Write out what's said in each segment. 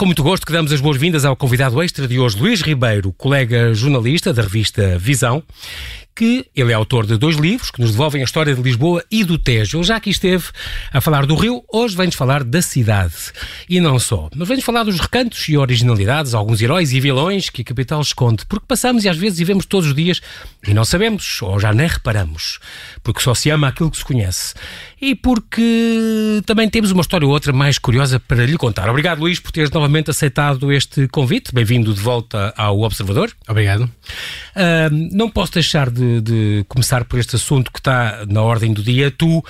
com muito gosto que damos as boas-vindas ao convidado extra de hoje, Luís Ribeiro, colega jornalista da revista Visão, que ele é autor de dois livros que nos devolvem a história de Lisboa e do Tejo. Ele já aqui esteve a falar do Rio, hoje vem-nos falar da cidade. E não só, mas vem-nos falar dos recantos e originalidades, alguns heróis e vilões que a capital esconde, porque passamos e às vezes vivemos todos os dias e não sabemos, ou já nem reparamos, porque só se ama aquilo que se conhece. E porque também temos uma história ou outra mais curiosa para lhe contar. Obrigado, Luís, por teres novamente aceitado este convite. Bem-vindo de volta ao Observador. Obrigado. Uh, não posso deixar de de, começar por este assunto que está na ordem do dia. Tu, uh,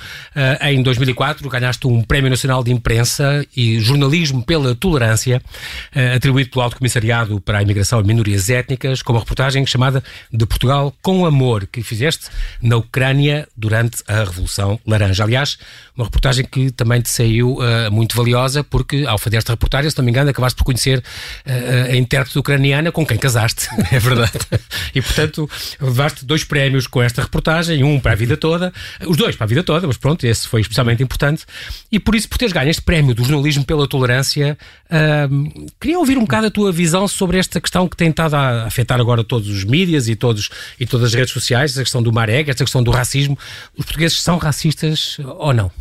em 2004, ganhaste um Prémio Nacional de Imprensa e Jornalismo pela Tolerância, uh, atribuído pelo Alto Comissariado para a Imigração e Minorias Étnicas, com uma reportagem chamada De Portugal com Amor, que fizeste na Ucrânia durante a Revolução Laranja. Aliás, uma reportagem que também te saiu uh, muito valiosa, porque ao fazer esta reportagem, se não me engano, acabaste por conhecer a intérprete ucraniana com quem casaste. É verdade. e, portanto, levaste dois prémios com esta reportagem, um para a vida toda, os dois para a vida toda, mas pronto, esse foi especialmente importante. E por isso, por teres ganho este prémio do jornalismo pela tolerância, uh, queria ouvir um bocado a tua visão sobre esta questão que tem estado a afetar agora todos os mídias e, todos, e todas as redes sociais, esta questão do Mareg, esta questão do racismo. Os portugueses são racistas ou não?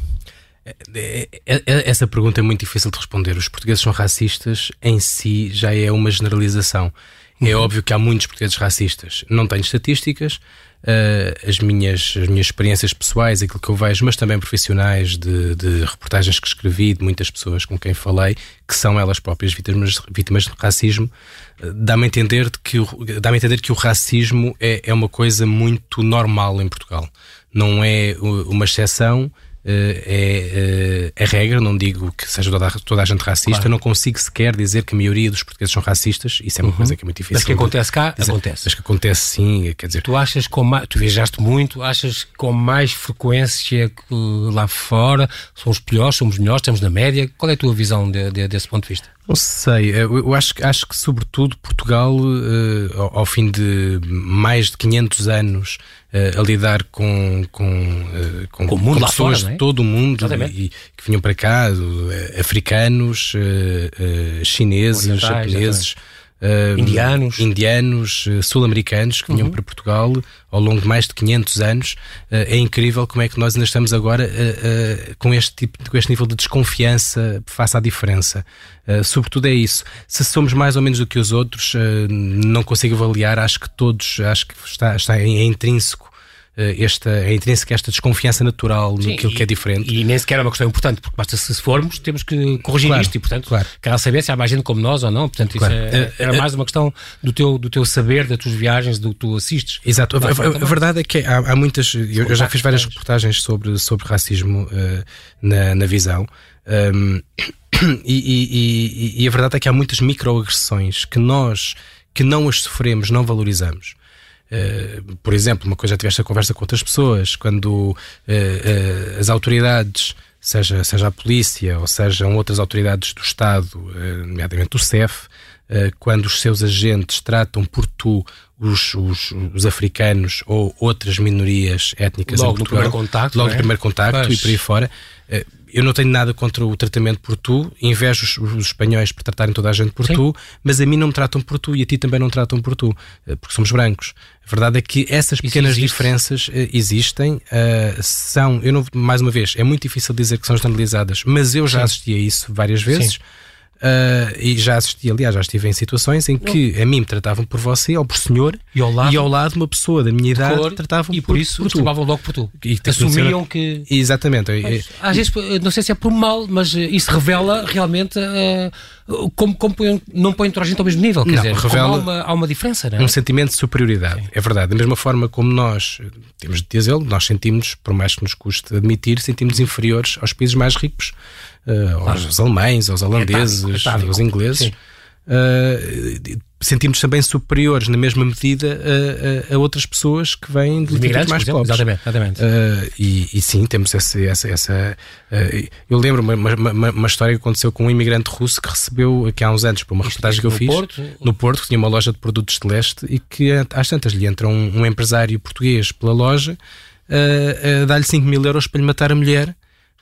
É, é, é, essa pergunta é muito difícil de responder. Os portugueses são racistas em si já é uma generalização. É uhum. óbvio que há muitos portugueses racistas. Não tenho estatísticas, uh, as, minhas, as minhas experiências pessoais, aquilo que eu vejo, mas também profissionais de, de, reportagens que escrevi, de muitas pessoas com quem falei, que são elas próprias vítimas, vítimas de racismo, uh, dá-me a entender que o, a entender que o racismo é, é uma coisa muito normal em Portugal. Não é uma exceção eh, é, é, é regra, não digo que seja toda, toda a gente racista, claro. não consigo sequer dizer que a maioria dos portugueses são racistas, isso é uma uhum. coisa que é muito difícil. Mas que acontece cá, dizer, acontece. Mas que acontece sim, quer dizer... Tu achas com mais, tu viajaste muito, achas com mais frequência que lá fora, somos piores, somos melhores, estamos na média, qual é a tua visão de, de, desse ponto de vista? Não sei, eu acho, acho que sobretudo Portugal, ao, fim de mais de 500 anos a lidar com, com, uh, com, com, com pessoas fora, é? de todo o mundo e, que vinham para cá, africanos, chineses, japoneses. Exatamente indianos, indianos uh, sul-americanos que vinham uhum. para Portugal ao longo de mais de 500 anos. Uh, é incrível como é que nós ainda estamos agora com este tipo, com este nível de desconfiança face à diferença. sobretudo é isso. Se somos mais ou menos do que os outros, não consigo avaliar. Acho que todos, acho que está, está é intrínseco eh, esta, é intrínseca esta desconfiança natural Sim, naquilo e, que é diferente. E nem sequer é uma questão importante, porque basta se formos, temos que corrigir claro, isto e, portanto, claro. quero saber se há mais gente como nós ou não. Portanto, claro. isso é, era mais uma questão do teu, do teu saber, das tuas viagens, do que tu assistes. Exato. A, a, a, verdade é que há, há muitas. Eu, eu, já fiz várias reportagens sobre, sobre racismo uh, na, na visão. Um, e, e, e, e a verdade é que há muitas microagressões que nós que não as sofremos, não valorizamos. Uh, por exemplo, uma coisa já tiveste a conversa com outras pessoas, quando uh, uh, as autoridades, seja, seja a polícia ou sejam outras autoridades do Estado, nomeadamente o CEF, quando os seus agentes tratam por tu os, os, os, africanos ou outras minorias étnicas logo no primeiro contacto, logo no é? primeiro contacto e por aí fora, eu não tenho nada contra o tratamento por tu, invejo os, os, espanhóis por tratarem toda a gente por Sim. tu, mas a mim não me tratam por tu e a ti também não tratam por tu, eh, porque somos brancos. A verdade é que essas pequenas diferenças uh, existem, uh, são, eu não, mais uma vez, é muito difícil dizer que são generalizadas, mas eu já assisti a isso várias vezes. Sim Uh, e já assisti, aliás, já estive em situações em que a mim me tratavam por você ou por senhor e ao lado, e ao lado uma pessoa da minha idade cor, tratavam e por, por isso por chamavam logo por tu. E Assumiam que. Exatamente. Mas, às vezes, não sei se é por mal, mas isso revela realmente uh, como, como põe, não põe toda a gente ao mesmo nível. Quer não, dizer, revela há uma, há uma diferença, não é? Um sentimento de superioridade. Sim. É verdade. Da mesma forma como nós, temos de dizê-lo, nós sentimos, por mais que nos custe admitir, sentimos inferiores aos países mais ricos uh, aos alemães, aos holandeses, é tático, é aos ingleses. Uh, sentimos também superiores na mesma medida a, a, a outras pessoas que vêm de locais mais pobres. Exatamente, exatamente. Uh, e, e, sim, temos essa. essa, essa uh, eu lembro uma, uma, uma, história que aconteceu com um imigrante russo que recebeu aqui há uns anos, por uma reportagem que eu fiz, Porto? no Porto, que tinha uma loja de produtos de leste e que às tantas lhe entra um, um empresário português pela loja uh, a dar-lhe 5 mil euros para lhe matar a mulher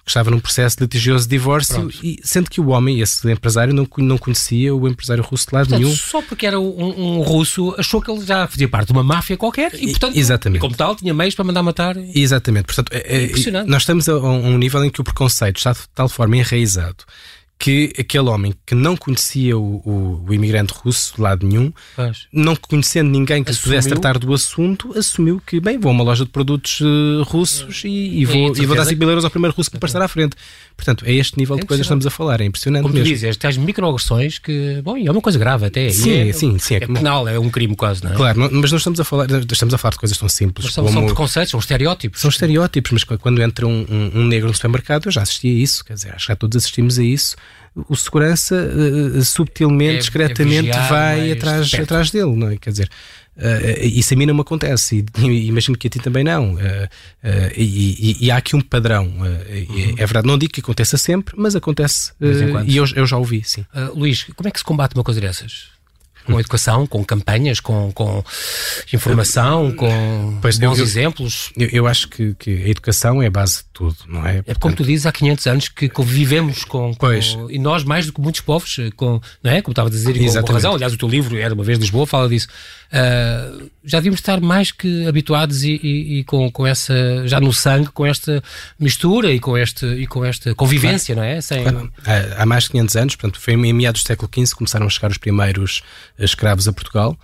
que estava num processo litigioso de divórcio, e, sendo que o homem, esse empresário, não, não conhecia o empresário russo de lado portanto, nenhum. Só porque era um, um, russo, achou que ele já fazia parte de uma máfia qualquer e, portanto, Exatamente. Como tal, tinha meios para mandar matar. Exatamente. Portanto, é, é, nós estamos a um nível em que o preconceito está de tal forma enraizado que aquele homem que não conhecia o, o, o imigrante russo de lado nenhum, não conhecendo ninguém que assumiu. pudesse tratar do assunto, assumiu que, bem, vou a uma loja de produtos uh, russos e, e, vou, e, vou dar 5 mil euros ao primeiro russo que me aparecer à frente. Portanto, é este nível é de coisas que estamos a falar, é impressionante Como mesmo. tu dizes, tais microagressões que, bom, é uma coisa grave até. Sim, é, sim, sim. É, é penal, é um crime quase, não é? Claro, mas não estamos a falar, estamos a falar de coisas tão simples mas são, como... São preconceitos, são estereótipos. São estereótipos, mas quando entra um, um, um negro no supermercado, eu já assisti a isso, quer dizer, acho que já todos assistimos a isso o segurança uh, subtilmente, é, discretamente é vai atrás, atrás dele, não é? Quer dizer, uh, isso a mim não me acontece e, e imagino que a ti também não. Uh, e, e, e, há aqui um padrão. Uhum. É verdade, não digo que aconteça sempre, mas acontece e eu, eu já ouvi, sim. Luís, como é que se combate uma coisa dessas? Com educação, com campanhas, com, com informação, com pois, bons eu, exemplos. Eu, eu acho que, que, a educação é a base de tudo, não é? É como tu dizes, há 500 anos que convivemos com, pois. Com, e nós mais do que muitos povos, com, não é? Como estava a dizer, e com, com razão. Aliás, o teu livro, Era uma vez Lisboa, fala disso. Uh, já devíamos estar mais que habituados e, e, e, com, com essa, já no sangue, com esta mistura e com, este, e com esta convivência, claro. não é? Sem... Claro. Há, há mais de 500 anos, portanto, foi em meados do século XV começaram a chegar os primeiros escravos a Portugal.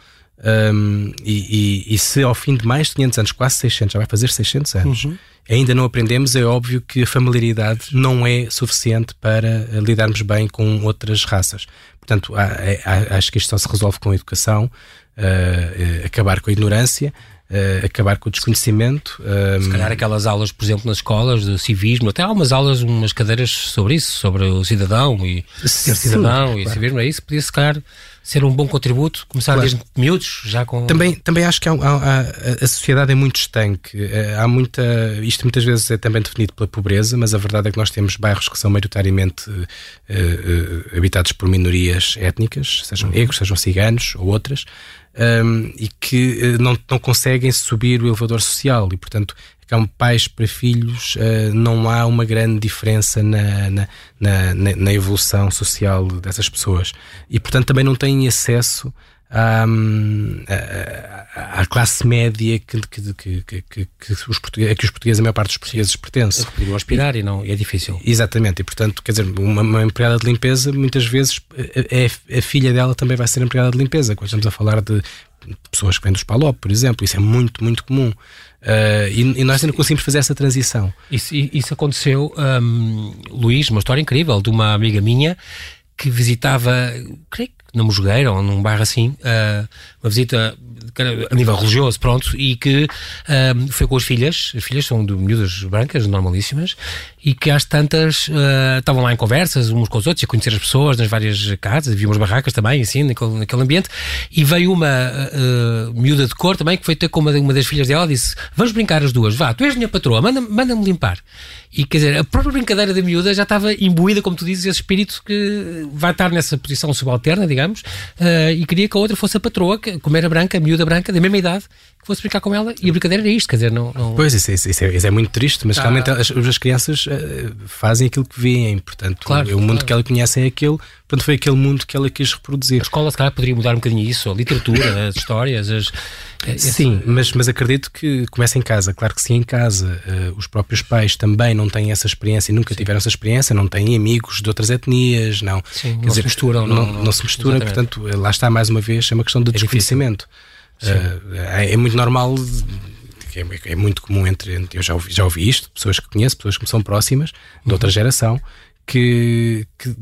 Um, e, e, e, se ao fim de mais de 500 anos, quase 600, já vai fazer 600 anos, uhum. ainda não aprendemos, é óbvio que a familiaridade não é suficiente para lidarmos bem com outras raças. Portanto, há, há, acho que isto só se resolve com a educação, uh, acabar com a ignorância. Uh, acabar com o desconhecimento. Um... Se calhar aquelas aulas, por exemplo, nas escolas de civismo, até há umas aulas, umas cadeiras sobre isso, sobre o cidadão e ser cidadão Sim, e claro. civismo, é isso, podia se calhar ser um bom contributo, começar claro. desde miúdos, já com... Também, também acho que há, há, a sociedade é muito estanque, eh, há muita, isto muitas vezes é também definido pela pobreza, mas a verdade é que nós temos bairros que são maioritariamente uh, uh, habitados por minorias étnicas, sejam uhum. negros, sejam ciganos ou outras, um, e que não, não conseguem subir o elevador social e, portanto, como pais para filhos, uh, não há uma grande diferença na, na, na, na, evolução social dessas pessoas. E, portanto, também não têm acesso à, à, à classe média que, que, que, que, os portugueses, a que os portugueses, a maior parte dos portugueses pertence. É que aspirar e, e não, é difícil. Exatamente, e portanto, quer dizer, uma, uma empregada de limpeza, muitas vezes a, a, a filha dela também vai ser empregada de limpeza. Quando estamos a falar de pessoas que vêm dos PALOP, por exemplo, isso é muito, muito comum. Uh, e, e, nós ainda conseguimos fazer essa transição. Isso, isso aconteceu, um, Luís, uma história incrível de uma amiga minha que visitava, creio que na Mosgueira ou num bairro assim, uh, uma visita a nível religioso, pronto, e que uh, foi com as filhas, as filhas são de miúdas brancas, normalíssimas, e que às tantas uh, estavam lá em conversas uns com os outros, a conhecer as pessoas nas várias casas, havia umas barracas também, assim, naquele, naquele ambiente, e veio uma uh, miúda de cor também, que foi ter com uma, uma das filhas dela, disse, vamos brincar as duas, vá, tu és minha patroa, manda-me manda limpar. E quer dizer, a própria brincadeira da miúda já estava imbuída, como tu dizes, esse espírito que vai estar nessa posição subalterna, digamos, uh, e queria que a outra fosse a patroa, que, como era branca, miúda branca, da mesma idade, que fosse brincar com ela, e a brincadeira era isto, quer dizer, não. não... Pois, isso, isso, isso, é, isso, é, muito triste, mas ah. realmente as, as crianças uh, fazem aquilo que veem, portanto, claro, o mundo que ela conhece é aquele, portanto, foi aquele mundo que ela quis reproduzir. A escola, se calhar, poderia mudar um bocadinho isso, a literatura, as histórias, as. Sim, mas, mas acredito que começa em casa. Claro que sim, em casa uh, os próprios pais também não têm essa experiência, nunca sim. tiveram essa experiência, não têm amigos de outras etnias, não. Sim, não dizer, se misturam, não, não, não, não se misturam, portanto, lá está mais uma vez, é uma questão de é desconhecimento. Uh, é, é, muito normal, é, é, muito comum entre, eu já ouvi, já ouvi isto, pessoas que conheço, pessoas que me são próximas, de outra uhum. geração, que, que,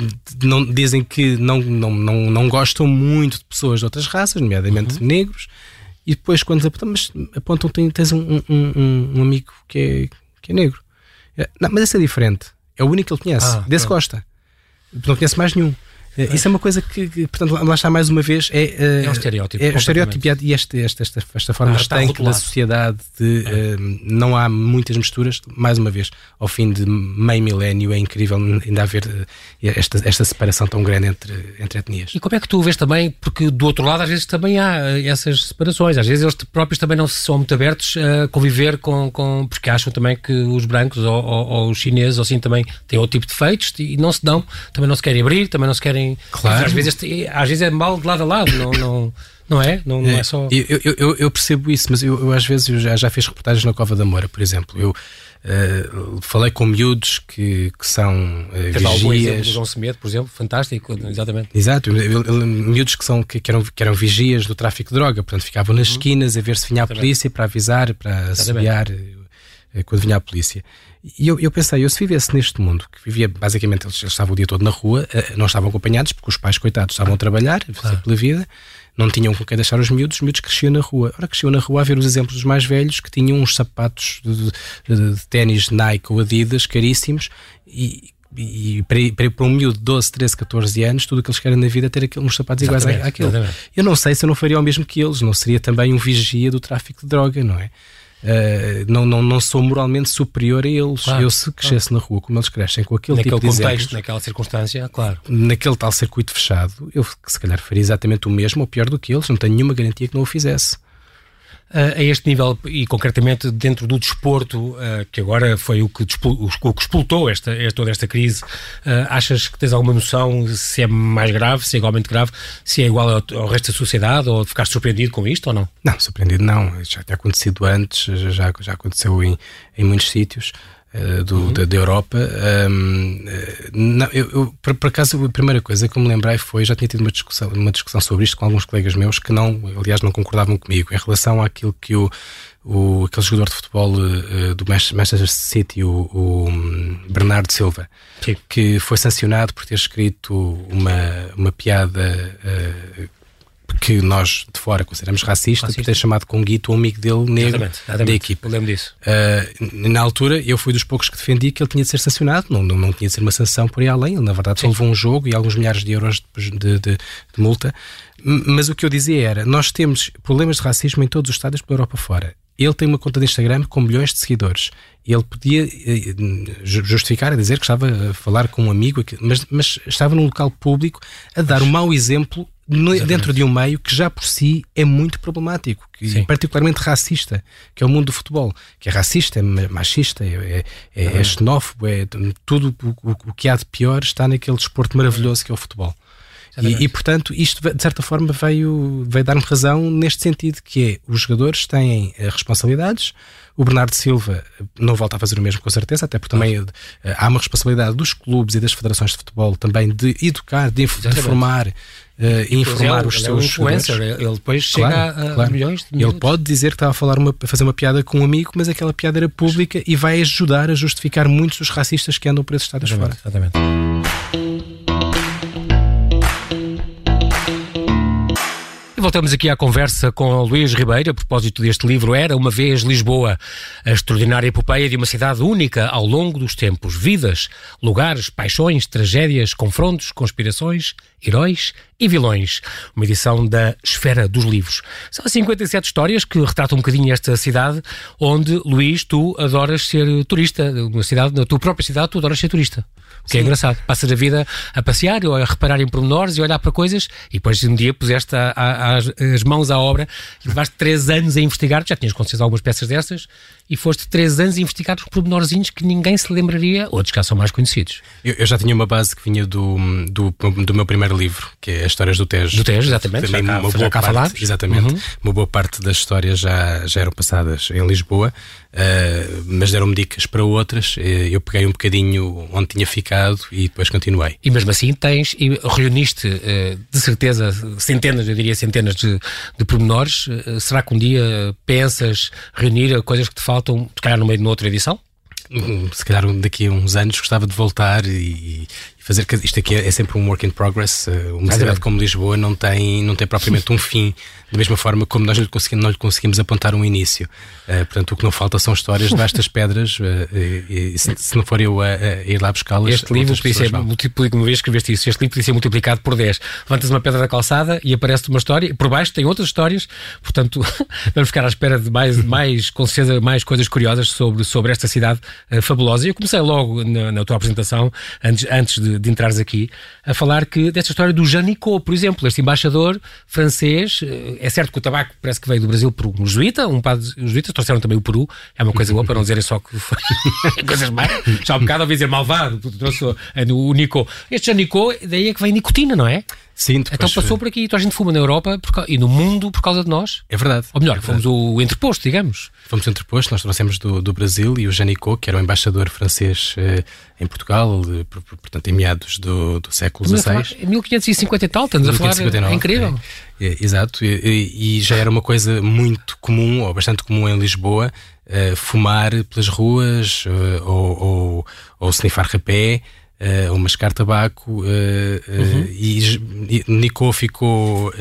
não, dizem que não, não, não, não gostam muito de pessoas de outras raças, nomeadamente uhum. negros, e depois quando apontam, mas apontam tens um, um, um, amigo que é, que é negro. É, não, mas esse é diferente. É o único que ele conhece. Ah, desse pronto. gosta. Não conhece mais nenhum. Uh, isso é uma coisa que, que, portanto, lá está mais uma vez. É, uh, é um estereótipo. É um estereótipo e este, esta, esta, esta forma ah, estanque da sociedade de é. não há muitas misturas. Mais uma vez, ao fim de meio milénio, é incrível ainda haver esta, esta separação tão grande entre, entre etnias. E como é que tu vês também, porque do outro lado, às vezes também há essas separações, às vezes eles próprios também não são muito abertos a conviver com, com porque acham também que os brancos ou, ou, ou os chineses ou assim também têm outro tipo de feitos e não se dão, também não se querem abrir, também não se querem. Claro. Às vezes, às vezes é mal de lado a lado, não, não, não é? Não, não é, é só. Eu, eu, eu, percebo isso, mas eu, eu às vezes eu já, já fiz reportagens na Cova da Moura, por exemplo. Eu. Uh, falei com miúdos que, que são uh, vigias. João Semedo, por exemplo, fantástico, exatamente. Exato, miúdos que, são, que, que, eram, que eram vigias do tráfico de droga, portanto ficavam nas uhum. esquinas a ver se vinha a polícia para avisar, para assobiar uh, quando vinha a polícia. E eu, eu pensei, eu se vivesse neste mundo, que vivia basicamente, eles, eles estavam o dia todo na rua, uh, não estavam acompanhados, porque os pais, coitados, estavam a trabalhar, a fazer pela vida, não tinham com quem deixar os miúdos, os miúdos cresciam na rua. Ora, cresciam na rua a ver os exemplos dos mais velhos que tinham uns sapatos de, de, de ténis Nike ou Adidas caríssimos e, e para, para, para um miúdo de 12, 13, 14 anos, tudo o que eles querem na vida é ter aqueles, uns sapatos iguais àquele. Eu não sei se eu não faria o mesmo que eles, não seria também um vigia do tráfico de droga, não é? Uh, não, não, não sou moralmente superior a eles. Claro, eu, se crescesse claro. na rua como eles crescem, com aquele naquele tipo de contexto, exemplos, naquela circunstância, claro. Naquele tal circuito fechado, eu se calhar faria exatamente o mesmo ou pior do que eles. Não tenho nenhuma garantia que não o fizesse uh, a este nível e concretamente dentro do desporto, uh, que agora foi o que, o que esta, toda esta crise, uh, achas que tens alguma noção se é mais grave, se é igualmente grave, se é igual ao, ao resto da sociedade ou ficaste surpreendido com isto ou não? Não, surpreendido não. Já tinha acontecido antes, já, já aconteceu em, em muitos sítios. Eh, do, uhum. da, da, Europa. Um, eh, não, eu, eu, por, por, acaso, a primeira coisa que eu me lembrei foi, já tinha tido uma discussão, uma discussão sobre isto com alguns colegas meus que não, aliás, não concordavam comigo, em relação àquilo que o, o aquele jogador de futebol uh, do Manchester City, o, o hum, Bernardo Silva, Sim. que foi sancionado por ter escrito uma, uma piada uh, que nós de fora consideramos racista, racista. por ter chamado Conguito um amigo dele negro exatamente, exatamente. da equipe. Eu lembro disso. Uh, na altura, eu fui dos poucos que defendi que ele tinha de ser sancionado, não, não, não tinha de ser uma sanção por aí além. Ele, na verdade, só levou um jogo e alguns milhares de euros de, de, de, de multa. Mas o que eu dizia era: nós temos problemas de racismo em todos os estados pela Europa fora. Ele tem uma conta de Instagram com milhões de seguidores. Ele podia eh, justificar a dizer que estava a falar com um amigo, mas, mas estava num local público a dar um mau exemplo no, dentro de um meio que já por si é muito problemático, e particularmente racista, que é o mundo do futebol, que é racista, é machista, é, é, é, é xenófobo, é tudo o, o, que há de pior está naquele desporto maravilhoso que é o futebol. E, e, portanto, isto de certa forma veio, veio dar-me razão neste sentido, que é os jogadores têm eh, responsabilidades, o Bernardo Silva não volta a fazer o mesmo com certeza, até porque também uh, há uma responsabilidade dos clubes e das federações de futebol também de educar, de, de formar uh, informar os seus é um influencer, ele depois chega a, claro. milhões de Ele pode dizer que estava a, falar uma, a fazer uma piada com um amigo, mas aquela piada era pública e vai ajudar a justificar muitos dos racistas que andam por esses estados fora. Exatamente. Voltamos aqui à conversa com Luís Ribeiro a propósito deste livro Era uma vez Lisboa, a extraordinária epopeia de uma cidade única ao longo dos tempos, vidas, lugares, paixões, tragédias, confrontos, conspirações, heróis e vilões. Uma edição da Esfera dos Livros. São 57 histórias que retratam um bocadinho esta cidade onde, Luís, tu adoras ser turista. Uma cidade, na tua própria cidade, tu adoras ser turista. O que é Sim. é engraçado. Passas a vida a passear ou a reparar em pormenores e olhar para coisas e depois um dia puseste a, a, as, as, mãos à obra e levaste três anos a investigar. Já tinhas conhecido algumas peças dessas e foste três anos a investigar os pormenorzinhos que ninguém se lembraria, outros já são mais conhecidos. Eu, eu já tinha uma base que vinha do, do, do, meu primeiro livro, que é As Histórias do Tejo. Do Tejo, exatamente. Também já cá, uma boa cá parte, Exatamente. Uhum. Uma boa parte das histórias já, já eram passadas em Lisboa. Uh, mas deram-me dicas para outras. Uh, eu peguei um bocadinho onde tinha ficado e depois continuei. E mesmo assim tens e reuniste uh, de certeza centenas, eu diria centenas de, de pormenores. será que um dia pensas reunir coisas que te faltam, se calhar no meio de outra edição? Hum, se calhar daqui a uns anos gostava de voltar e, e fazer isto aqui é, é, sempre um work in progress. Uma cidade como Lisboa não tem, não tem propriamente um fim, da mesma forma como nós não lhe conseguimos, não lhe conseguimos apontar um início. Uh, portanto, o que não falta são histórias de vastas pedras, uh, e, se, se, não for eu a, a ir lá buscá-las. Este livro podia ser, multiplico, uma vez escreveste isso, este livro podia ser multiplicado por 10. Levantas uma pedra da calçada e aparece uma história, e por baixo tem outras histórias, portanto, vamos ficar à espera de mais, mais com certeza, mais coisas curiosas sobre, sobre esta cidade uh, fabulosa. E eu comecei logo na, na tua apresentação, antes, antes de, de entrares aqui, a falar que desta história do Jean Nicot, por exemplo, este embaixador francês. Eh, é certo que o tabaco parece que veio do Brasil por um jesuíta, um padre jesuíta, trouxeram também o Peru, é uma coisa boa para não dizerem só que foi coisas mais. Já um bocado ouvi dizer malvado, trouxe o Nicot. Este Jean Nicot, daí é que vem nicotina, não é? Sim, então passou por aqui. Então a gente fuma na Europa e no mundo por causa de nós. É verdade. Ou melhor, é fomos o entreposto, digamos. Fomos o entreposto, nós trouxemos do, do Brasil e o Janicot, que era o embaixador francês eh, em Portugal, de, portanto, em meados do, do século XVI. Em 1550 e tal, estamos 1559, a falar. É incrível. É, é, exato, e, e, já era uma coisa muito comum, ou bastante comum em Lisboa, eh, fumar pelas ruas uh, ou, ou, ou snifar rapé uh, ou mascar tabaco, uh, uhum. e, e Nico ficou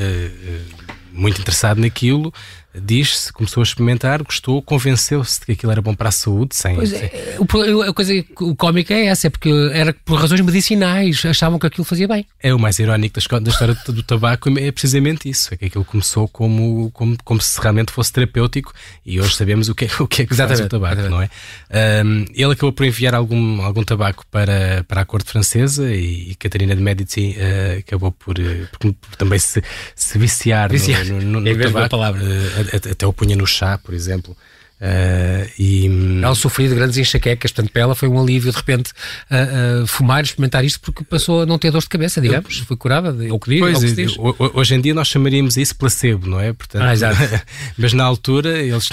muito interessado naquilo diz-se, começou a experimentar, gostou, convenceu-se de que aquilo era bom para a saúde. Sem, pois é, o, a coisa cómica é essa, é porque era por razões medicinais, achavam que aquilo fazia bem. É o mais irónico da, da história do tabaco, é precisamente isso, é que aquilo começou como, como, como se realmente fosse terapêutico e hoje sabemos o que é, o que, é que faz o tabaco, não é? Um, ele acabou por enviar algum, algum tabaco para, para a corte francesa e, e Catarina de Medici uh, acabou por, por, por, também se, se viciar, viciar. no, no, no, no tabaco. Palavra. Uh, até o punha no chá, por exemplo. Uh, e, ela sofreu de grandes enxaquecas, portanto, para ela foi um alívio de repente uh, uh, fumar, experimentar isto, porque passou a não ter dor de cabeça, digamos, foi curada, é o que diz. Pois, que diz. hoje em dia nós chamaríamos isso placebo, não é? Portanto, ah, exato. mas na altura eles,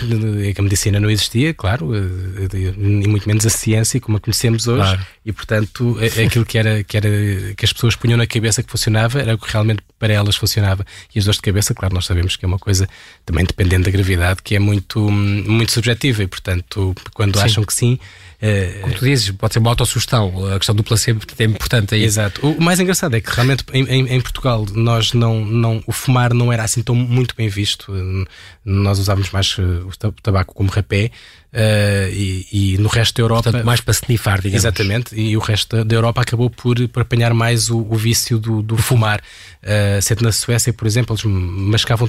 a medicina não existia, claro, e muito menos a ciência como a conhecemos hoje, claro. e portanto aquilo que era, que era que as pessoas punham na cabeça que funcionava era o que realmente para elas funcionava. E as dores de cabeça, claro, nós sabemos que é uma coisa também dependendo da gravidade, que é muito, muito subjetiva e, portanto, quando sim. acham que sim. Uh, Como tu dizes, pode ser uma autossugestão, a questão do placebo é importante aí. Exato. O mais engraçado é que realmente em, em, em, Portugal nós não, não, o fumar não era assim tão muito bem visto. Nós usávamos mais eh, o tabaco como rapé. Uh, e, e, no resto da Europa. Portanto, mais para snifar, digamos. Exatamente, e o resto da Europa acabou por, por apanhar mais o, o vício do, do fumar. Uh, sendo na Suécia, por exemplo, eles mascavam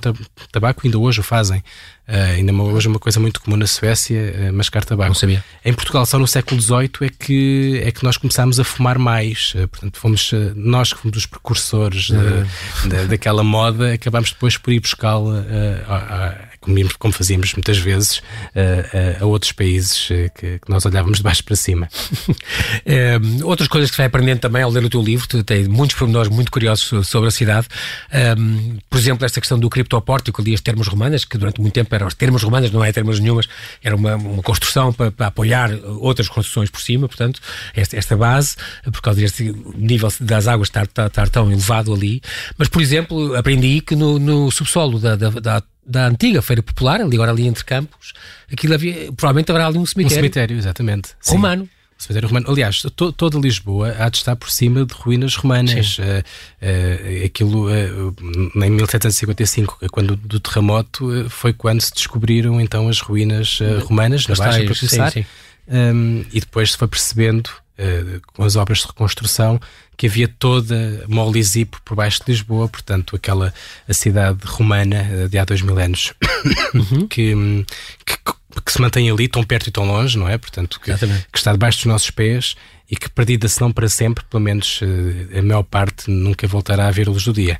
tabaco, ainda hoje o fazem. Uh, ainda hoje é uma coisa muito comum na Suécia, mascar tabaco. Não sabia. Em Portugal, só no século XVIII é que, é que nós começámos a fumar mais. Portanto, fomos nós que fomos os precursores uhum. da, daquela moda, acabámos depois por ir buscá-la como, como fazíamos muitas vezes uh, uh, a outros países uh, que, que, nós olhávamos de baixo para cima. outras coisas que vai aprendendo também ao ler o teu livro, tu tens muitos pormenores muito curiosos sobre a cidade. Um, por exemplo, esta questão do criptopórtico, ali as termas romanas, que durante muito tempo eram as termas romanas, não é termas nenhumas, era uma, uma construção para, para, apoiar outras construções por cima, portanto, esta, esta base, por causa deste nível das águas estar, estar, estar tão elevado ali. Mas, por exemplo, aprendi que no, no subsolo da, da, da da antiga Feira Popular, ali agora ali entre campos, aquilo havia, provavelmente haverá ali um cemitério. Um cemitério, exatamente. Romano. Sim. O cemitério romano. Aliás, to, toda Lisboa há de estar por cima de ruínas romanas. Uh, uh, aquilo, uh, em 1755, quando do terremoto, foi quando se descobriram então as ruínas romanas na Baixa, sim. Um, e depois se foi percebendo com as obras de reconstrução, que havia toda Molisipo por baixo de Lisboa, portanto, aquela a cidade romana uh, de há dois mil anos, uhum. que, que, que, se mantém ali tão perto e tão longe, não é? Portanto, que, que está debaixo dos nossos pés e que perdida se não para sempre, pelo menos uh, a maior parte nunca voltará a ver a luz do dia.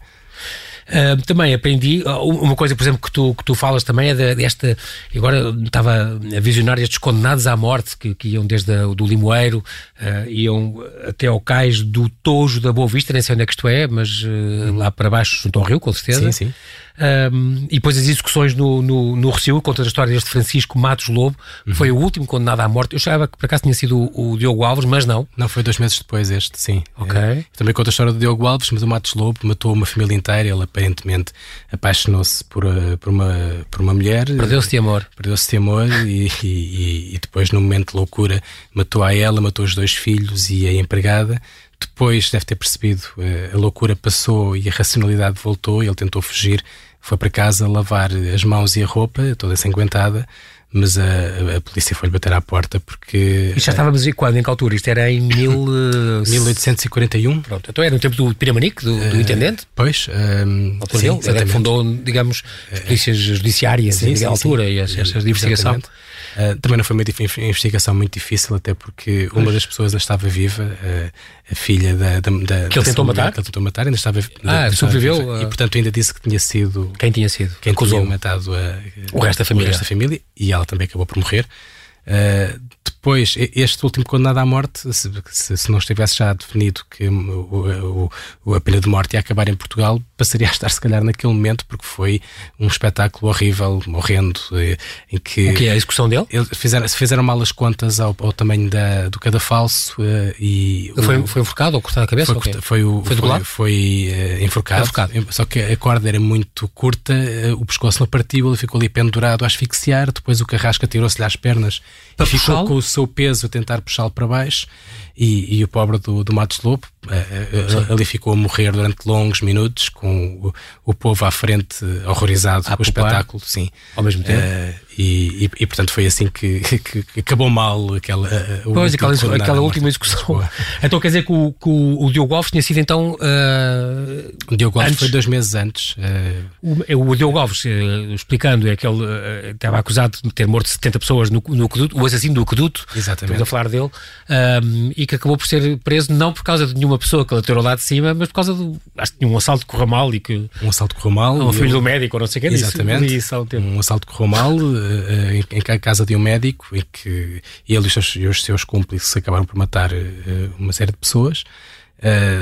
Uh, também aprendi, uh, uma coisa, por exemplo, que tu, que tu falas também é desta. Agora estava a visionar estes condenados à morte que, que iam desde o do Limoeiro, uh, iam até ao cais do Tojo da Boa Vista, nem sei onde é que isto é, mas uh, lá para baixo, junto ao Rio, com certeza. Sim, sim. Um, e depois as execuções no, no, no Recio, conta a história deste Francisco Matos Lobo, uhum. foi o último condenado à morte. Eu achava que por acaso tinha sido o, o, Diogo Alves, mas não. Não, foi dois meses depois este, sim. Ok. É, também conta a história do Diogo Alves, mas o Matos Lobo matou uma família inteira, ele aparentemente apaixonou-se por, uh, por, uma, por uma mulher. Perdeu-se de amor. Perdeu-se de amor e, e, e, depois, no momento de loucura, matou a ela, matou os dois filhos e a empregada depois deve ter percebido, uh, a loucura passou e a racionalidade voltou, ele tentou fugir, foi para casa lavar as mãos e a roupa, toda ensanguentada, mas a, a polícia foi-lhe bater à porta porque. E já estávamos em quando? Em que altura? Isto era em mil, 1841. Pronto, então era no tempo do Piramanique, do, do uh, intendente? Pois. Um, altura sim, ele fundou, digamos, as polícias judiciárias sim, naquela altura sim. e essa investigação. Exatamente. Uh, também não foi uma investigação muito difícil, até porque pois. uma das pessoas ainda estava viva, uh, a filha da, da, da que ele tentou matar, que ele tentou matar, ainda estava ah, sobreviveu e portanto ainda disse que tinha sido quem tinha sido? quem acusou matado a, o resto da família, o resto da família e ela também acabou por morrer. Depois, este último condenado à morte, se, se, se, não estivesse já definido que o, o, a pena de morte ia acabar em Portugal, passaria a estar, se calhar, naquele momento, porque foi um espetáculo horrível, morrendo, eh, em que. O que é a execução dele? Eles fizeram, fizeram mal as contas ao, ao tamanho da, do cadafalso uh, e. Ele foi, foi enforcado ou cortado a cabeça? Foi, foi, o, foi, foi, foi uh, enforcado, enforcado, Só que a corda era muito curta, uh, o pescoço não partiu, ele ficou ali pendurado a asfixiar, depois o carrasca tirou-se-lhe às pernas Para e ficou com o seu peso a tentar puxá-lo para baixo. E, e, o pobre do, do Matos Lobo uh, ali ficou a morrer durante longos minutos, com o, o povo à frente horrorizado a com o espetáculo, sim. Ao mesmo tempo. E, e, e, portanto foi assim que, que, que acabou mal aquela, uh, pois, aquela, aquela última execução. então quer dizer que o, que o, Diogo Alves tinha sido então. Uh, o Diogo Alves antes, foi dois meses antes. Uh, o, o, Diogo Alves, explicando, é que ele estava acusado de ter morto 70 pessoas no, no o assassino do. Exatamente. Estamos a falar dele. e que acabou por ser preso não por causa de nenhuma pessoa que ele atirou lá de cima, mas por causa do. Acho que tinha um assalto que correu mal e que. Um assalto que correu mal. Um filho do médico, ou não sei o que Exatamente. um assalto que correu mal em, em casa de um médico em que ele e os seus, os seus cúmplices acabaram por matar uh, uma série de pessoas.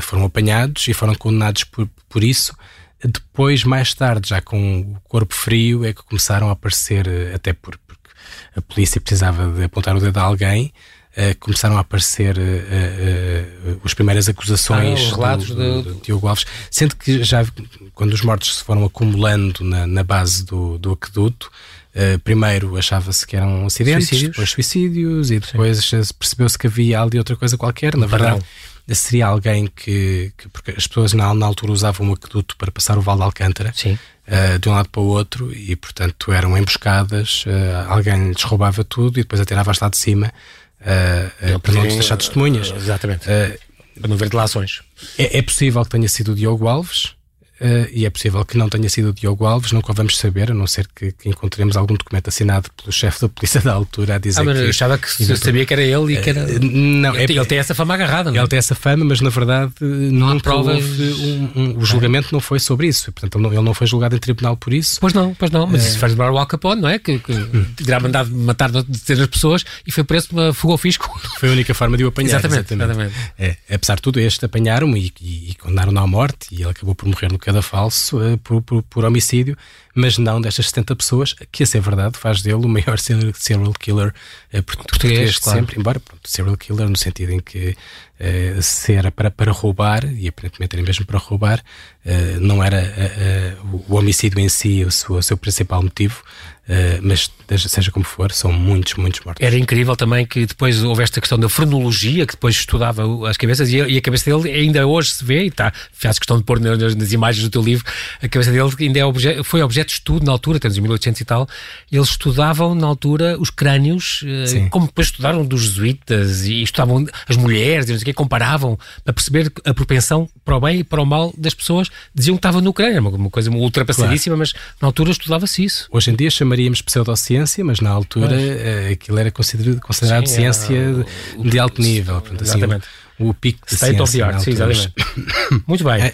Foram apanhados e foram condenados por, por isso. Depois, mais tarde, já com o corpo frio, é que começaram a aparecer, até por, porque a polícia precisava de apontar o dedo a alguém, Uh, começaram a aparecer uh, uh, as primeiras acusações ah, do, do, do, Diogo Alves, sendo que já quando os mortos se foram acumulando na, na base do, do aqueduto, primeiro achava-se que eram acidentes, suicídios. depois suicídios e depois percebeu-se que havia ali outra coisa qualquer. Na verdade, seria alguém que, que, porque as pessoas na, na altura usavam o aqueduto para passar o Val de Alcântara. Uh, de um lado para o outro e portanto eram emboscadas, uh, alguém lhes roubava tudo e depois atirava-se lá de cima uh, para não deixar testemunhas. exatamente. para não ver delações. É, é, possível que tenha sido o Diogo Alves, Uh, e é possível que não tenha sido o Diogo Alves, nunca vamos saber, a não ser que, que encontremos algum documento assinado pelo chefe da polícia da altura a dizer ah, mas que. Eu achava que se sabia que era ele e que era. Uh, não, ele, é, ele tem essa fama agarrada, não é? Ele tem essa fama, mas na verdade não, há provas. Um, um, o julgamento não foi sobre isso, portanto ele não, ele não, foi julgado em tribunal por isso. Pois não, pois não, mas uh, isso faz lembrar o Al Capone, não é? Que, que hum. terá mandado matar dezenas de pessoas e foi preso por uma fuga ao fisco. Foi a única forma de o apanhar. Exatamente. exatamente. É, apesar de tudo, este apanharam e, e, e condenaram-no à morte e ele acabou por morrer no cadafalso por, por, por, homicídio, mas não destas 70 pessoas, que a ser verdade faz dele o maior serial killer uh, português, português claro. sempre, embora pronto, serial killer no sentido em que uh, se era para, para roubar, e aparentemente era mesmo para roubar, uh, não era o homicídio em si o seu, o seu principal motivo, Uh, mas seja como for, são muitos, muitos mortos. Era incrível também que depois houve esta questão da frenologia, que depois estudava as cabeças, e a, cabeça dele ainda hoje se vê, e está, faz questão de pôr nas, nas, imagens do teu livro, a cabeça dele ainda é foi objeto de estudo na altura, temos em 1800 e tal, eles estudavam na altura os crânios, uh, como depois estudaram dos jesuítas, e estudavam as mulheres, e não sei o quê, comparavam para perceber a propensão para o bem e para o mal das pessoas, diziam que estava no crânio, uma, uma coisa ultrapassadíssima, claro. mas na altura estudava-se isso. Hoje em dia chamaríamos pseudociência, mas na altura uh, aquilo era considerado, considerado sim, ciência de alto nível. Portanto, assim, exatamente. Assim, o, pico de State ciência. Of the art, sim, exatamente. Muito bem. É.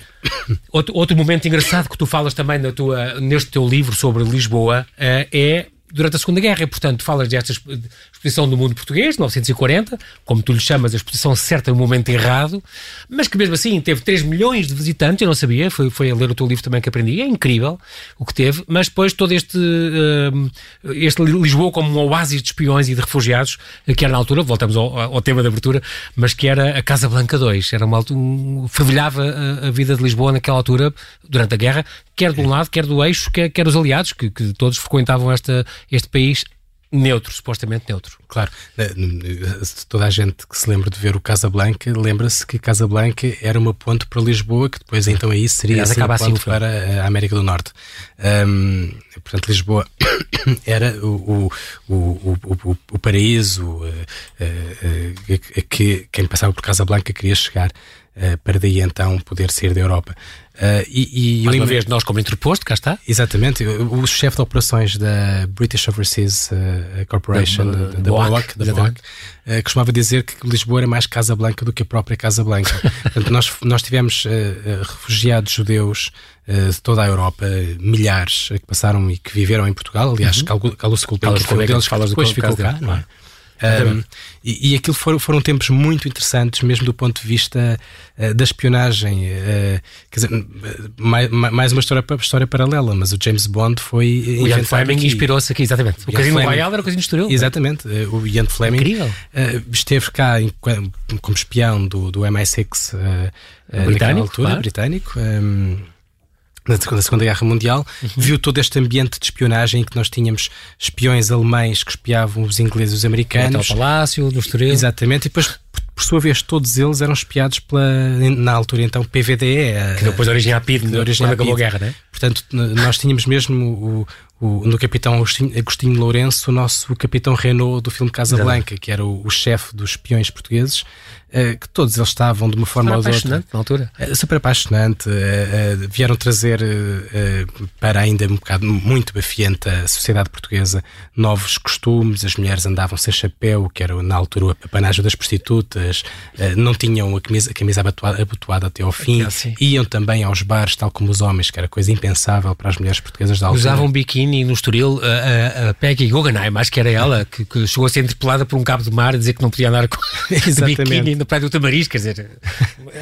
Outro, outro momento engraçado que tu falas também na tua, neste teu livro sobre Lisboa uh, é durante a Segunda Guerra. E, portanto, falas desta exposição do mundo português, de 1940, como tu lhe chamas, a exposição certa no momento errado, mas que mesmo assim teve 3 milhões de visitantes, eu não sabia, foi, foi a ler o teu livro também que aprendi, é incrível o que teve, mas depois todo este, uh, este Lisboa como um oásis de espiões e de refugiados, que era na altura, voltamos ao, ao tema da abertura, mas que era a Casa Blanca 2, era uma um, fervilhava a, a, vida de Lisboa naquela altura, durante a guerra, quer de um lado, quer do eixo, quer, quer os aliados, que, que todos frequentavam esta, este país neutro, supostamente neutro. Claro, toda a gente que se lembra de ver o Casablanca lembra-se que Casablanca era uma ponte para Lisboa, que depois então aí seria uma ponte assim para a América do Norte. Um, portanto, Lisboa era o, o, o, o, paraíso uh, uh, que quem passava por Casablanca queria chegar. Uh, para daí então poder sair da Europa. Uh, e, e Mais uma vez, nós como interposto, cá está. Exatamente. O, chefe de operações da British Overseas uh, Corporation, da, da, da BOAC, da BOAC uh, costumava dizer que Lisboa era mais Casa Blanca do que a própria Casa Blanca. Portanto, nós, nós tivemos refugiados judeus de toda a Europa, milhares que passaram e que viveram em Portugal. Aliás, uhum. culpado por deles, depois ficou cá, não é? Um, e, e aquilo foram, foram tempos muito interessantes, mesmo do ponto de vista uh, da espionagem. Uh, quer dizer, mais, mais uma história, história paralela, mas o James Bond foi. O Ian Fleming inspirou-se aqui, exatamente. O, o Casino Royale era o Casino Estoril. Exatamente. Uh, o Ian Fleming Incrível. esteve cá em, como espião do, do MI6 naquela altura, claro. britânico. Um, na Segunda Guerra Mundial, uhum. viu todo este ambiente de espionagem em que nós tínhamos espiões alemães que espiavam os ingleses e os americanos. O Palácio, do Estoril. Exatamente, e depois, por sua vez, todos eles eram espiados pela, na altura, então, PVDE. Que depois origem à PID, que origem acabou a guerra, né? Portanto, nós tínhamos mesmo o, o, no Capitão Agostinho, Agostinho Lourenço o nosso Capitão Renault do filme Casablanca, que era o, o chefe dos espiões portugueses, que todos eles estavam de uma forma super ou de outra. na altura. Uh, super apaixonante. Uh, vieram trazer para ainda um bocado muito bafiante a sociedade portuguesa novos costumes. As mulheres andavam sem chapéu, que era na altura a panagem das prostitutas, não tinham a camisa, a camisa abotoada, abotoada até ao fim, assim. iam também aos bares, tal como os homens, que era coisa impensável para as mulheres portuguesas da altura. Usavam biquíni no Estoril, a, a, a Peggy Guggenheim, acho que era ela, que, que, chegou a ser interpelada por um cabo de mar a dizer que não podia andar com biquíni na Praia do Tamariz, quer dizer,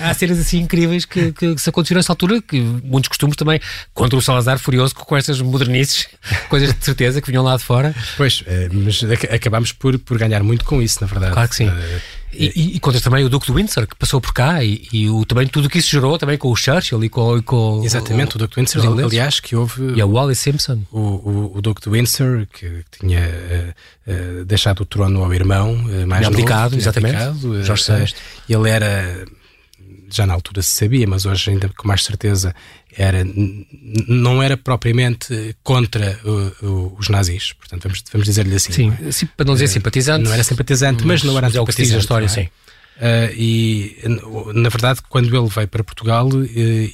há cenas assim incríveis que, que, que se aconteceram nessa altura, que muitos costumes também, contra o Salazar furioso com essas modernices, coisas de certeza que vinham lá de fora. Pois, eh, mas acabámos por, por ganhar muito com isso, na verdade. Claro que sim. Uh, e, e, contas também o Duque de Windsor, que passou por cá, e, e o, também tudo o que isso gerou também com o Churchill e com. E com Exatamente, o, o Duque de Windsor, aliás, que houve. E a Wally Simpson. O, o, o Duque de Windsor, que tinha uh, uh, deixado o trono ao irmão, uh, mais abdicado, novo, exatamente. Abdicado, Jorge VI. ele era já na altura se sabia, mas hoje ainda com mais certeza era não era propriamente contra os nazis, portanto vamos, vamos dizer-lhe assim. Sim, sim, para não dizer uh, simpatizante. Não era simpatizante, mas, mas não era mas é simpatizante. a história, é? sim. Uh, e na verdade, quando ele veio para Portugal, uh,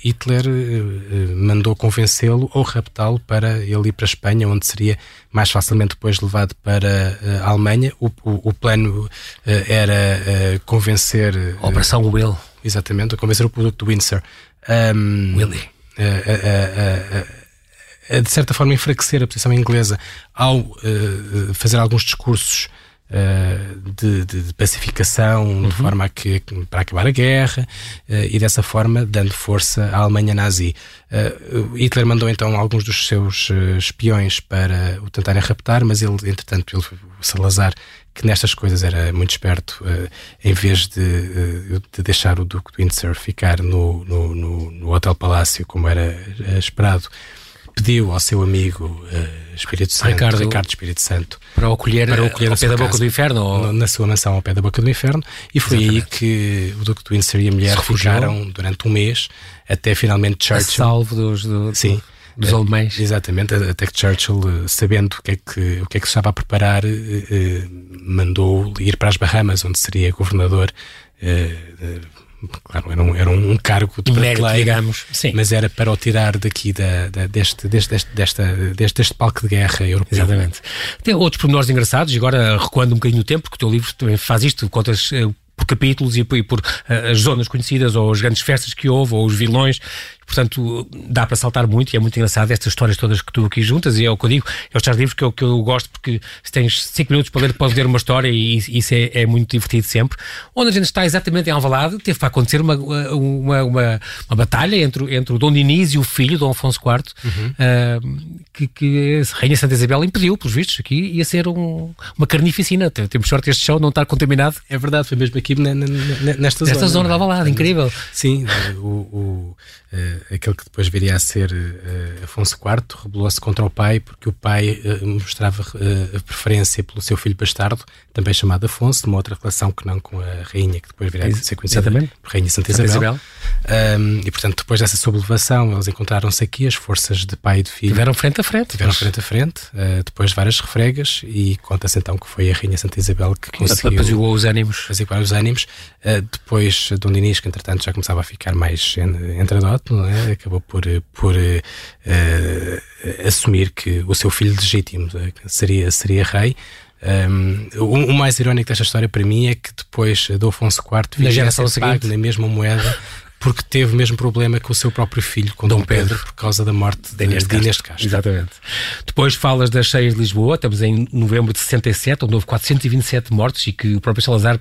Hitler uh, mandou convencê-lo ou raptá-lo para ele ir para a Espanha, onde seria mais facilmente depois levado para a Alemanha. O, o, o plano era convencer. Operação Will. Exatamente, convencer o produto do Windsor. Um, Willy. de certa forma, enfraquecer a posição inglesa ao fazer alguns discursos Uh, de, de, de, pacificação, uhum. de forma a que, para acabar a guerra, uh, e dessa forma dando força à Alemanha nazi. Uh, Hitler mandou então alguns dos seus espiões para o tentarem raptar, mas ele, entretanto, ele, o Salazar, que nestas coisas era muito esperto, em vez de, de, deixar o Duque de Windsor ficar no, no, no, no Hotel Palácio, como era esperado, pediu ao seu amigo uh, Espírito Santo, Ricardo, Ricardo Espírito Santo, para o acolher, para acolher ao pé da boca do inferno? Ou... Na sua mansão ao pé da boca do inferno, e foi Exatamente. aí que o Duque de Windsor e a mulher refugiaram durante um mês, até finalmente Churchill. A salvo dos, do, sim, dos alemães. Exatamente, até que Churchill, eh, sabendo o que é que, o que, é que se estava a preparar, eh, mandou ir para as Bahamas, onde seria governador claro, era um, era um cargo de prateleira, digamos, Sim. mas era para o tirar daqui da, da deste, deste, deste, desta, deste, deste palco de guerra europeu. Exatamente. Tem outros pormenores engraçados, e agora recuando um bocadinho no tempo, porque o teu livro também faz isto, contas eh, por capítulos e por, e por uh, as zonas conhecidas, ou as grandes festas que houve, ou os vilões, Portanto, dá para saltar muito e é muito engraçado estas histórias todas que tu aqui juntas e é o que eu digo, é os tais livros que eu, que eu gosto porque se tens 5 minutos para ler, podes ler uma história e isso é, é, muito divertido sempre. Onde a gente está exatamente em Alvalade, teve para acontecer uma, uma, uma, uma batalha entre, entre o Dom Diniz e o filho, Dom Afonso IV, uhum. uh, que, que a Rainha Santa Isabel impediu, pelos vistos, aqui ia ser um, uma carnificina. Temos sorte este show não estar contaminado. É verdade, foi mesmo aqui nesta, nesta zona. Nesta zona de Alvalade, incrível. Sim, o, o uh, aquele que depois viria a ser uh, Afonso IV, rebelou-se contra o pai porque o pai uh, mostrava a preferência pelo seu filho bastardo, também chamado Afonso, de uma outra relação que não com a rainha, que depois viria a ser conhecida por Rainha Santa Isabel. Santa Isabel. Um, e portanto, depois dessa sublevação, eles encontraram-se aqui, as forças de pai e de filho. Tiveram frente a frente. Tiveram frente a frente, depois de várias refregas, e conta-se então que foi a Rainha Santa Isabel que conseguiu. Apaziguou os ânimos. Apaziguar os ânimos. depois, Dom Dinis, que entretanto já começava a ficar mais não é? acabou por, por uh, assumir que o seu filho legítimo eh, seria, seria rei. Um, o, o, mais irónico desta história para mim é que depois do Afonso IV na geração seguinte na mesma moeda porque teve o mesmo problema com o seu próprio filho, com Dom, Dom Pedro, Pedro, por causa da morte de, Inês de, Inês de Castro. Exatamente. Depois falas das cheias de Lisboa, estamos em novembro de 67, onde houve 427 mortes e que o próprio Salazar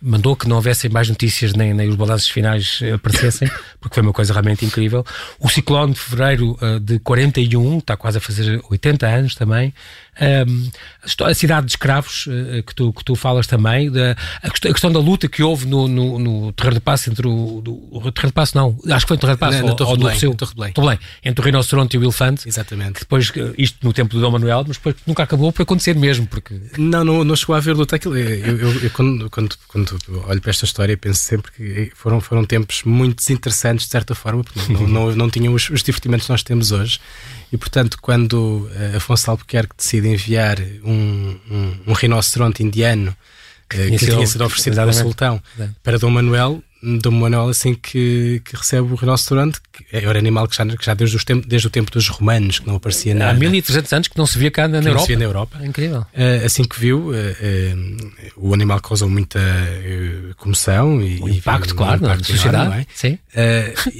mandou que não houvessem mais notícias nem, nem os balanços finais aparecessem, porque foi uma coisa realmente incrível. O ciclone de fevereiro uh, de 41, está quase a fazer 80 anos também. A cidade de escravos, uh, que, tu, que tu falas também, da, a, questão da luta que houve no, no, no Terreiro de Passo entre o, do, o Terreiro de Passo, não, acho que foi no Terreiro de Passo, na, na Torre, ou, Belém, Torre, Torre, Belém. Entre o rinoceronte e o elefante. Exatamente. depois, isto no tempo do Dom Manuel, mas depois nunca acabou por acontecer mesmo, porque... Não, não, não chegou a haver luta. Aquilo, eu, eu, eu quando, quando, quando, olho para esta história, penso sempre que foram, foram tempos muito desinteressantes, de certa forma, porque não, não, não tinham os, os divertimentos que nós temos hoje. E, portanto, quando uh, Afonso Albuquerque decide enviar um, um, um rinoceronte indiano que, que tinha sido oferecido ao sultão para Dom Manuel, Dom Manuel assim que, que recebe o rinoceronte, que era um animal que já, que já desde, tempo, desde o tempo dos romanos, que não aparecia nada. Há 1300 anos que não se via cá na, na Europa. Se via na Europa. É incrível. Uh, assim que viu, uh, uh, o animal causou muita comoção e, o impacto, e, claro, um impacto na sociedade. É? Sim.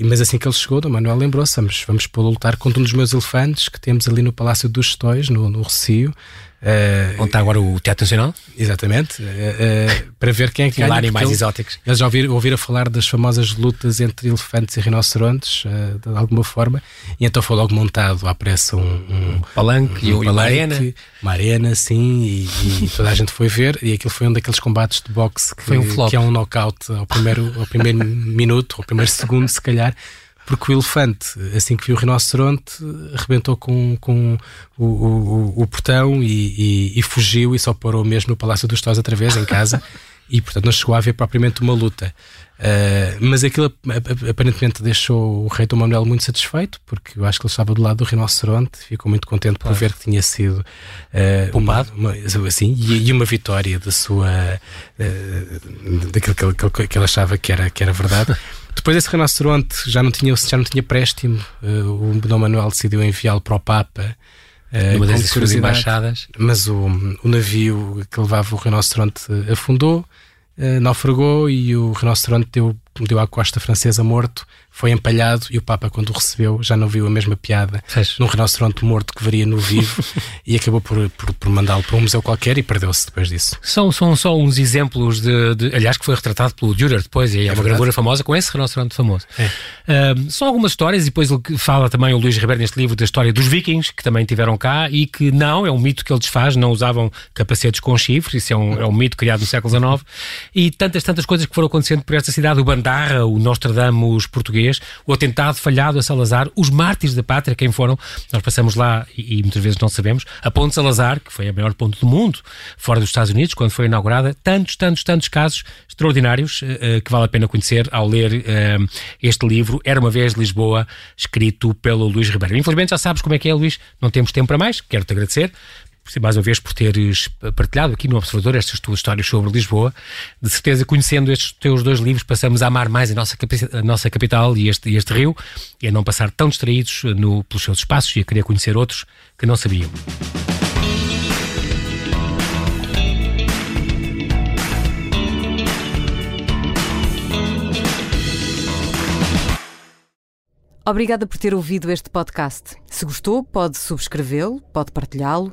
mas assim que ele chegou, Dom Manuel lembrou-se: vamos, vamos pô-lo lutar contra um dos meus elefantes que temos ali no Palácio dos Estóis, no, no Recio. Uh, Onde está agora o Teatro Nacional? Exatamente. Uh, uh, para ver quem é que ganha. animais exóticos. Eles já ouviram, ouviram falar das famosas lutas entre elefantes e rinocerontes, de alguma forma, e então foi logo montado à pressa um, um palanque um, um e uma arena. Uma arena, sim, e, e, toda a gente foi ver, e aquilo foi um daqueles combates de boxe que, foi um flop. que é um knockout ao primeiro, ao primeiro minuto, ao primeiro segundo, se calhar porque o elefante, assim que viu o rinoceronte, arrebentou com, com o, o, o portão e, e, e, fugiu e só parou mesmo no Palácio dos Tós outra vez, em casa, e portanto não chegou a haver propriamente uma luta. Uh, mas aquilo aparentemente deixou o rei Dom Manuel muito satisfeito, porque eu acho que ele estava do lado do rinoceronte, ficou muito contente por ver que tinha sido uh, uma, uma, assim, e, e, uma vitória da sua uh, daquilo que ele, que ele achava que era, que era verdade. Depois esse rinoceronte já não tinha, já não tinha préstimo, uh, o Dom Manuel decidiu enviá-lo para o Papa. Uh, Numa das suas embaixadas. Mas o, o navio que levava o rinoceronte afundou, uh, naufragou e o rinoceronte deu, deu à costa francesa morto foi empalhado e o Papa, quando o recebeu, já não viu a mesma piada Fecho. num rinoceronte morto que veria no vivo e acabou por, por, por mandá-lo para um museu qualquer e perdeu-se depois disso. São, são só uns exemplos de, de, Aliás, que foi retratado pelo Dürer depois, e é, é uma verdade. gravura famosa com esse rinoceronte famoso. É. São algumas histórias, e depois ele fala também o Luís Ribeiro neste livro da história dos vikings, que também tiveram cá e que não, é um mito que ele desfaz, não usavam capacetes com chifres, isso é um, é um mito criado no século XIX, e tantas, tantas coisas que foram acontecendo por esta cidade, o Bandarra, o Nostradamus português, o atentado falhado a Salazar, os mártires da pátria, quem foram, nós passamos lá e, e muitas vezes não sabemos, a Ponte Salazar, que foi a maior ponte do mundo, fora dos Estados Unidos, quando foi inaugurada, tantos, tantos, tantos casos extraordinários uh, que vale a pena conhecer ao ler uh, este livro, Era uma vez Lisboa, escrito pelo Luís Ribeiro. Infelizmente já sabes como é que é, Luís, não temos tempo para mais, quero-te agradecer mais uma vez por teres partilhado aqui no Observador estas tuas histórias sobre Lisboa. De certeza, conhecendo estes teus dois livros, passamos a amar mais a nossa, a nossa capital e este, este rio e a não passar tão distraídos no, pelos seus espaços e a querer conhecer outros que não sabiam. Obrigada por ter ouvido este podcast. Se gostou, pode subscrevê-lo, pode partilhá-lo